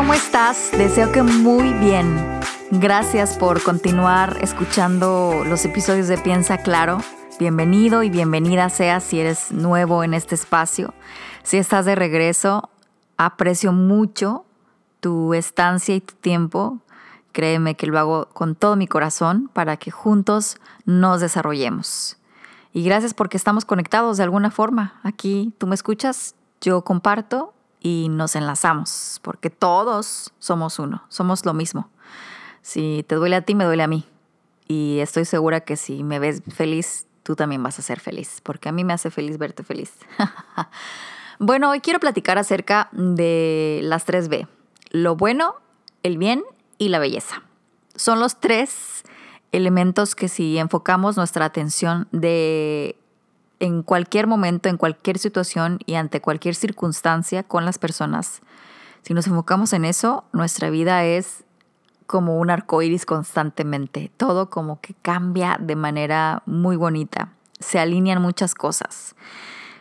¿cómo estás? Deseo que muy bien. Gracias por continuar escuchando los episodios de Piensa Claro. Bienvenido y bienvenida seas si eres nuevo en este espacio. Si estás de regreso, aprecio mucho tu estancia y tu tiempo. Créeme que lo hago con todo mi corazón para que juntos nos desarrollemos. Y gracias porque estamos conectados de alguna forma. Aquí tú me escuchas, yo comparto y nos enlazamos, porque todos somos uno, somos lo mismo. Si te duele a ti, me duele a mí. Y estoy segura que si me ves feliz, tú también vas a ser feliz, porque a mí me hace feliz verte feliz. bueno, hoy quiero platicar acerca de las tres B. Lo bueno, el bien y la belleza. Son los tres elementos que si enfocamos nuestra atención de en cualquier momento, en cualquier situación y ante cualquier circunstancia con las personas. Si nos enfocamos en eso, nuestra vida es como un arco iris constantemente. Todo como que cambia de manera muy bonita. Se alinean muchas cosas.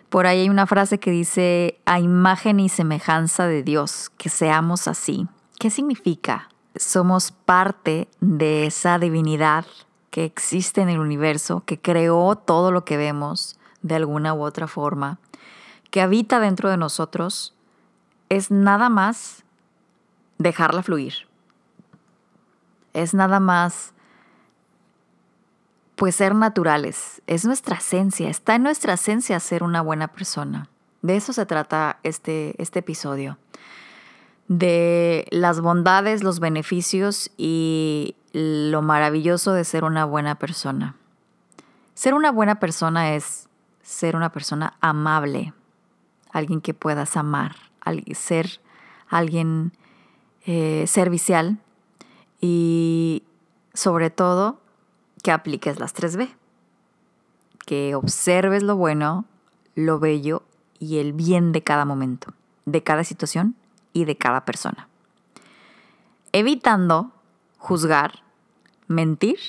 Por ahí hay una frase que dice, a imagen y semejanza de Dios, que seamos así. ¿Qué significa? Somos parte de esa divinidad que existe en el universo, que creó todo lo que vemos, de alguna u otra forma, que habita dentro de nosotros, es nada más dejarla fluir. Es nada más pues ser naturales. Es nuestra esencia, está en nuestra esencia ser una buena persona. De eso se trata este, este episodio. De las bondades, los beneficios y lo maravilloso de ser una buena persona. Ser una buena persona es ser una persona amable, alguien que puedas amar, ser alguien eh, servicial y sobre todo que apliques las 3B, que observes lo bueno, lo bello y el bien de cada momento, de cada situación y de cada persona. Evitando juzgar, mentir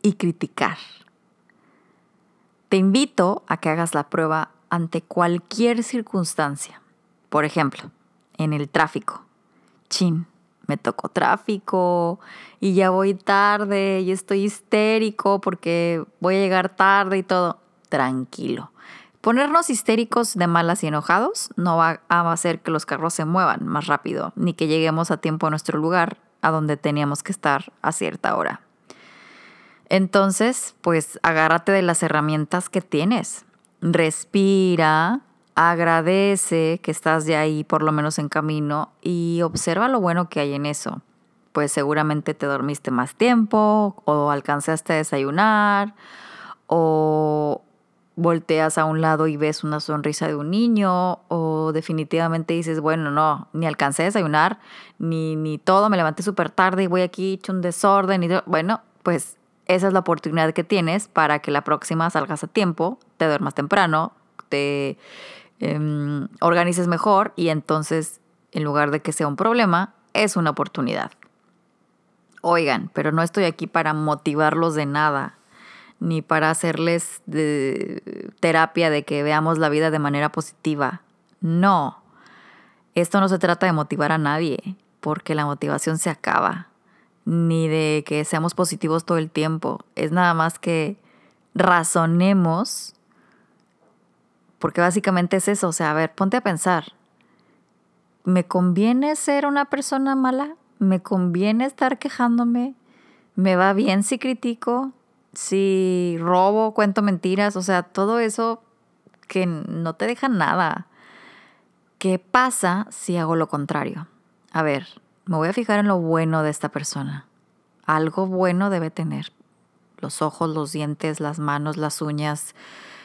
y criticar. Te invito a que hagas la prueba ante cualquier circunstancia. Por ejemplo, en el tráfico. Chin, me tocó tráfico y ya voy tarde y estoy histérico porque voy a llegar tarde y todo. Tranquilo. Ponernos histéricos de malas y enojados no va a hacer que los carros se muevan más rápido ni que lleguemos a tiempo a nuestro lugar a donde teníamos que estar a cierta hora. Entonces, pues agárrate de las herramientas que tienes. Respira, agradece que estás de ahí por lo menos en camino y observa lo bueno que hay en eso. Pues seguramente te dormiste más tiempo o alcanzaste a desayunar o volteas a un lado y ves una sonrisa de un niño o definitivamente dices, bueno, no, ni alcancé a desayunar, ni, ni todo, me levanté súper tarde y voy aquí hecho un desorden y bueno, pues esa es la oportunidad que tienes para que la próxima salgas a tiempo, te duermas temprano, te em, organices mejor y entonces, en lugar de que sea un problema, es una oportunidad. Oigan, pero no estoy aquí para motivarlos de nada, ni para hacerles terapia de que veamos la vida de manera positiva. No, esto no se trata de motivar a nadie, porque la motivación se acaba ni de que seamos positivos todo el tiempo. Es nada más que razonemos, porque básicamente es eso. O sea, a ver, ponte a pensar. ¿Me conviene ser una persona mala? ¿Me conviene estar quejándome? ¿Me va bien si critico? Si robo, cuento mentiras, o sea, todo eso que no te deja nada. ¿Qué pasa si hago lo contrario? A ver, me voy a fijar en lo bueno de esta persona. Algo bueno debe tener. Los ojos, los dientes, las manos, las uñas,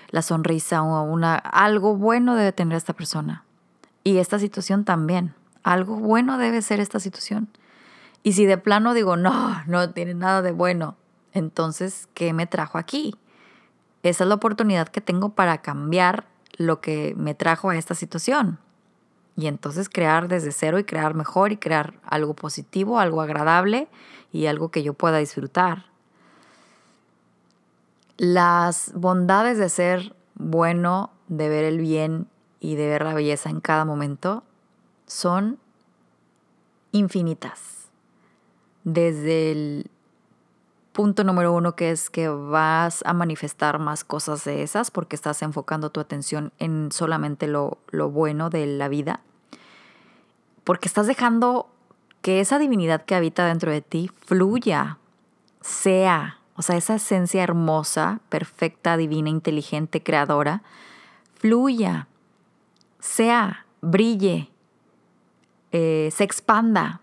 la sonrisa, una, algo bueno debe tener esta persona. Y esta situación también. Algo bueno debe ser esta situación. Y si de plano digo, no, no tiene nada de bueno, entonces, ¿qué me trajo aquí? Esa es la oportunidad que tengo para cambiar lo que me trajo a esta situación y entonces crear desde cero y crear mejor y crear algo positivo, algo agradable y algo que yo pueda disfrutar. Las bondades de ser bueno, de ver el bien y de ver la belleza en cada momento son infinitas. Desde el punto número uno que es que vas a manifestar más cosas de esas porque estás enfocando tu atención en solamente lo, lo bueno de la vida. Porque estás dejando que esa divinidad que habita dentro de ti fluya, sea, o sea, esa esencia hermosa, perfecta, divina, inteligente, creadora, fluya, sea, brille, eh, se expanda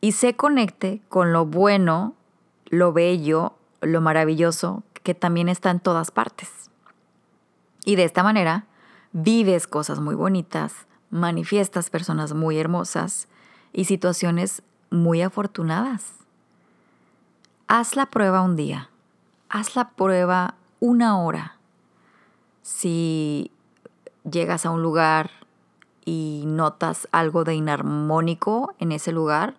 y se conecte con lo bueno, lo bello, lo maravilloso que también está en todas partes. Y de esta manera vives cosas muy bonitas, manifiestas personas muy hermosas y situaciones muy afortunadas. Haz la prueba un día, haz la prueba una hora. Si llegas a un lugar y notas algo de inarmónico en ese lugar,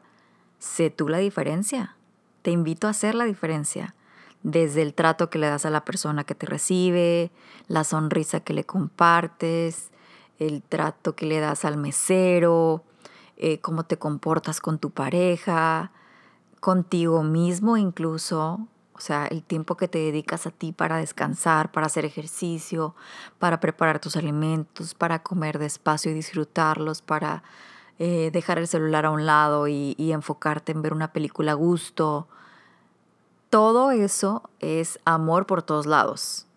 sé tú la diferencia. Te invito a hacer la diferencia. Desde el trato que le das a la persona que te recibe, la sonrisa que le compartes, el trato que le das al mesero, eh, cómo te comportas con tu pareja, contigo mismo incluso, o sea, el tiempo que te dedicas a ti para descansar, para hacer ejercicio, para preparar tus alimentos, para comer despacio y disfrutarlos, para eh, dejar el celular a un lado y, y enfocarte en ver una película a gusto. Todo eso es amor por todos lados.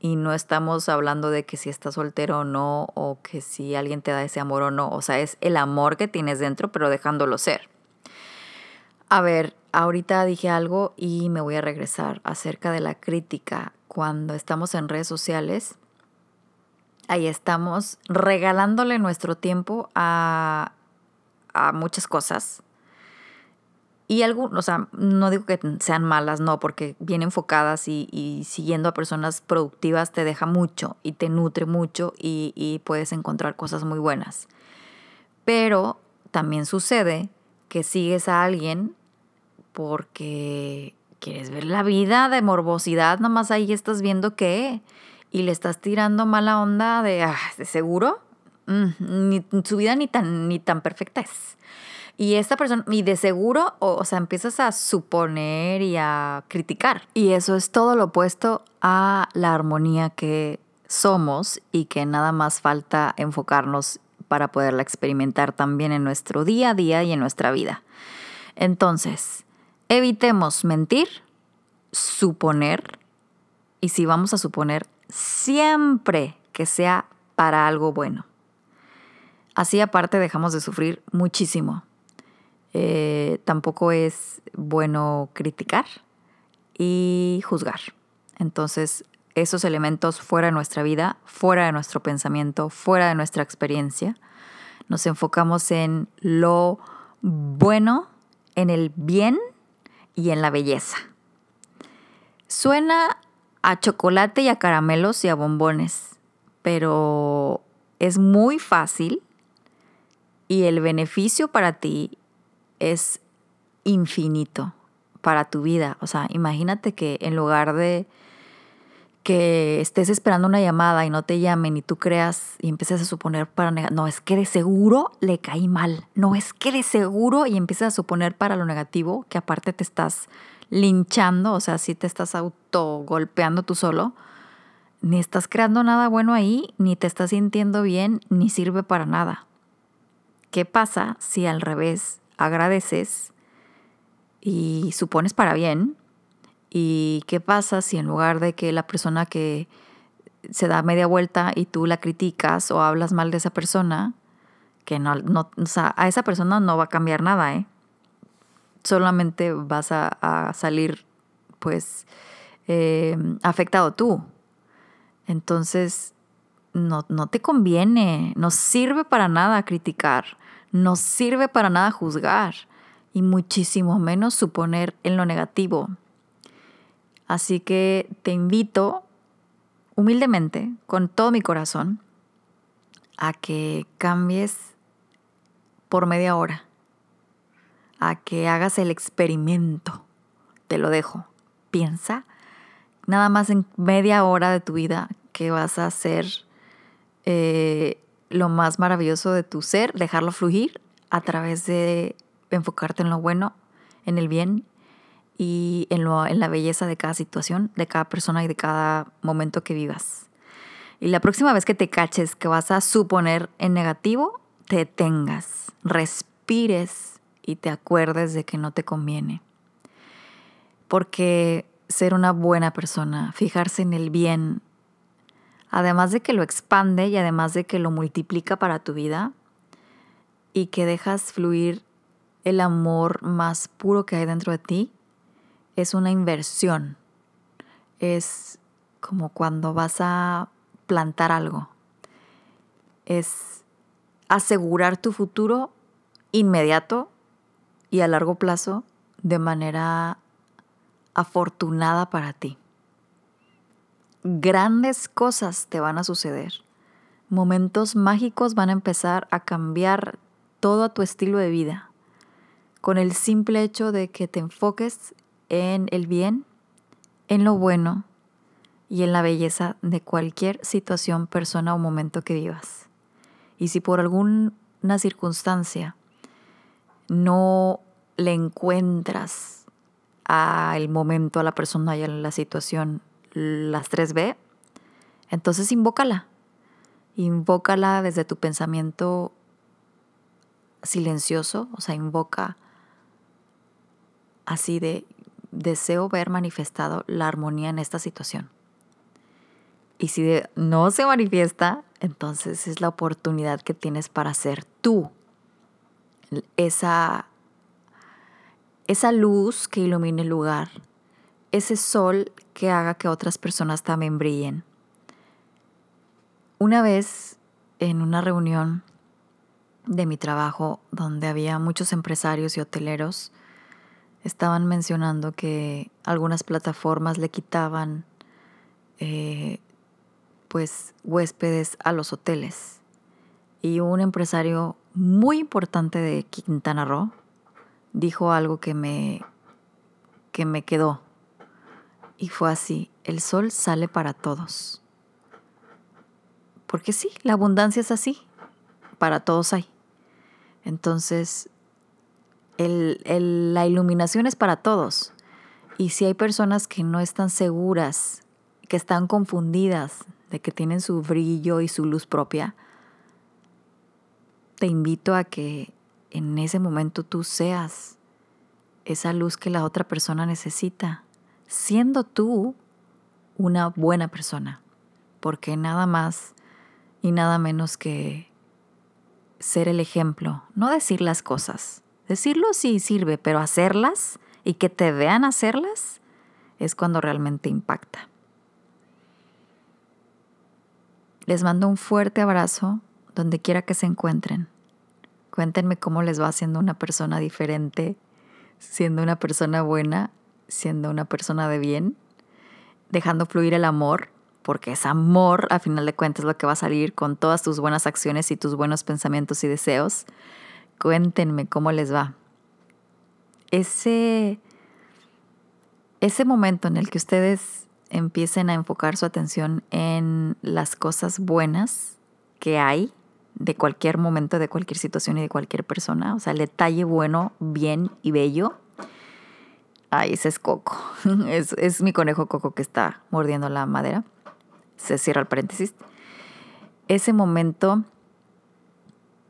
Y no estamos hablando de que si estás soltero o no, o que si alguien te da ese amor o no. O sea, es el amor que tienes dentro, pero dejándolo ser. A ver, ahorita dije algo y me voy a regresar acerca de la crítica. Cuando estamos en redes sociales, ahí estamos regalándole nuestro tiempo a, a muchas cosas. Y algunos, o sea, no digo que sean malas, no, porque bien enfocadas y, siguiendo a personas productivas te deja mucho y te nutre mucho y, y puedes encontrar cosas muy buenas. Pero también sucede que sigues a alguien porque quieres ver la vida de morbosidad, nomás ahí estás viendo qué y le estás tirando mala onda de, ah, ¿de seguro? Mm, ni, su vida ni tan, ni tan perfecta es. Y esta persona, y de seguro, o, o, sea, empiezas a suponer y a criticar. Y eso es todo lo opuesto a la armonía que somos y que nada más falta enfocarnos para poderla experimentar también en nuestro día a día y en nuestra vida. Entonces, evitemos mentir, suponer, y si vamos a suponer, siempre que sea para algo bueno. Así aparte dejamos de sufrir muchísimo. Eh, tampoco es bueno criticar y juzgar. Entonces, esos elementos fuera de nuestra vida, fuera de nuestro pensamiento, fuera de nuestra experiencia. Nos enfocamos en lo bueno, en el bien y en la belleza. Suena a chocolate y a caramelos y a bombones, pero es muy fácil y el beneficio para ti es infinito para tu vida. O sea, imagínate que en lugar de que estés esperando una llamada y no te llamen y tú creas y empieces a suponer para no es que de seguro le caí mal, no es que de seguro y empiezas a suponer para lo negativo, que aparte te estás linchando, o sea, si te estás auto golpeando tú solo, ni estás creando nada bueno ahí, ni te estás sintiendo bien, ni sirve para nada. ¿Qué pasa si al revés agradeces y supones para bien? ¿Y qué pasa si en lugar de que la persona que se da media vuelta y tú la criticas o hablas mal de esa persona, que no, no o sea, a esa persona no va a cambiar nada, ¿eh? Solamente vas a, salir, pues, eh, afectado tú. Entonces, no, no te conviene, no sirve para nada criticar, no sirve para nada juzgar y muchísimo menos suponer en lo negativo. Así que te invito humildemente, con todo mi corazón, a que cambies por media hora, a que hagas el experimento. Te lo dejo. Piensa nada más en media hora de tu vida que vas a hacer eh, lo más maravilloso de tu ser, dejarlo fluir, a través de enfocarte en lo bueno, en el bien y en, lo, en la belleza de cada situación, de cada persona y de cada momento que vivas. Y la próxima vez que te caches que vas a suponer en negativo, te detengas, respires y te acuerdes de que no te conviene. Porque ser una buena persona, fijarse en el bien, además de que lo expande y además de que lo multiplica para tu vida y que dejas fluir el amor más puro que hay dentro de ti, es una inversión. Es como cuando vas a plantar algo. Es asegurar tu futuro inmediato y a largo plazo de manera afortunada para ti. Grandes cosas te van a suceder. Momentos mágicos van a empezar a cambiar todo tu estilo de vida con el simple hecho de que te enfoques en el bien, en lo bueno y en la belleza de cualquier situación, persona o momento que vivas. Y si por alguna circunstancia no le encuentras al momento, a la persona y a la situación las tres B, entonces invócala. Invócala desde tu pensamiento silencioso, o sea, invoca así de deseo ver manifestado la armonía en esta situación. Y si no se manifiesta, entonces es la oportunidad que tienes para ser tú esa, esa luz que ilumine el lugar, ese sol que haga que otras personas también brillen. Una vez en una reunión de mi trabajo donde había muchos empresarios y hoteleros, estaban mencionando que algunas plataformas le quitaban eh, pues huéspedes a los hoteles. Y un empresario muy importante de Quintana Roo dijo algo que me, que me quedó. Y fue así, el sol sale para todos. Porque sí, la abundancia es así, para todos hay. Entonces, la iluminación es para todos. Y si hay personas que no están seguras, que están confundidas de que tienen su brillo y su luz propia, te invito a que en ese momento tú seas esa luz que la otra persona necesita, siendo tú una buena persona, porque nada más y nada menos que ser el ejemplo, no decir las cosas. Decirlo sí sirve, pero hacerlas y que te vean hacerlas es cuando realmente impacta. Les mando un fuerte abrazo donde quiera que se encuentren. Cuéntenme cómo les va siendo una persona diferente, siendo una persona buena, siendo una persona de bien, dejando fluir el amor, porque es amor, a final de cuentas, lo que va a salir con todas tus buenas acciones y tus buenos pensamientos y deseos. Cuéntenme cómo les va. Ese, ese momento en el que ustedes empiecen a enfocar su atención en las cosas buenas que hay de cualquier momento, de cualquier situación y de cualquier persona. O sea, el detalle bueno, bien y bello. Ay, ese es Coco. Es, es mi conejo Coco que está mordiendo la madera. Se cierra el paréntesis. Ese momento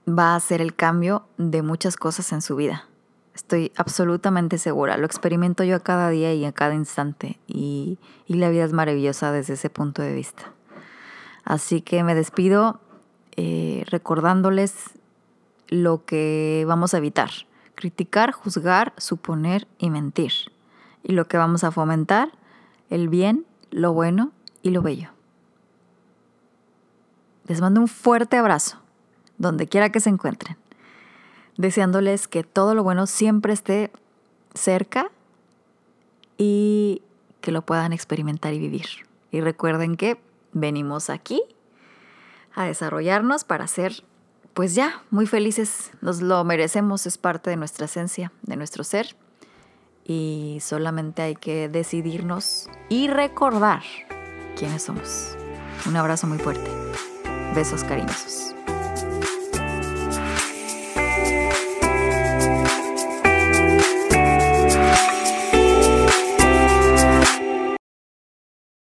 va a ser el cambio de muchas cosas en su vida. Estoy absolutamente segura. Lo experimento yo a cada día y a cada instante. Y, la vida es maravillosa desde ese punto de vista. Así que me despido eh, recordándoles lo que vamos a evitar. Criticar, juzgar, suponer y mentir. Y lo que vamos a fomentar, el bien, lo bueno y lo bello. Les mando un fuerte abrazo, donde quiera que se encuentren deseándoles que todo lo bueno siempre esté cerca y que lo puedan experimentar y vivir. Y recuerden que venimos aquí a desarrollarnos para ser, pues ya, muy felices. Nos lo merecemos, es parte de nuestra esencia, de nuestro ser. Y solamente hay que decidirnos y recordar quiénes somos. Un abrazo muy fuerte. Besos cariñosos.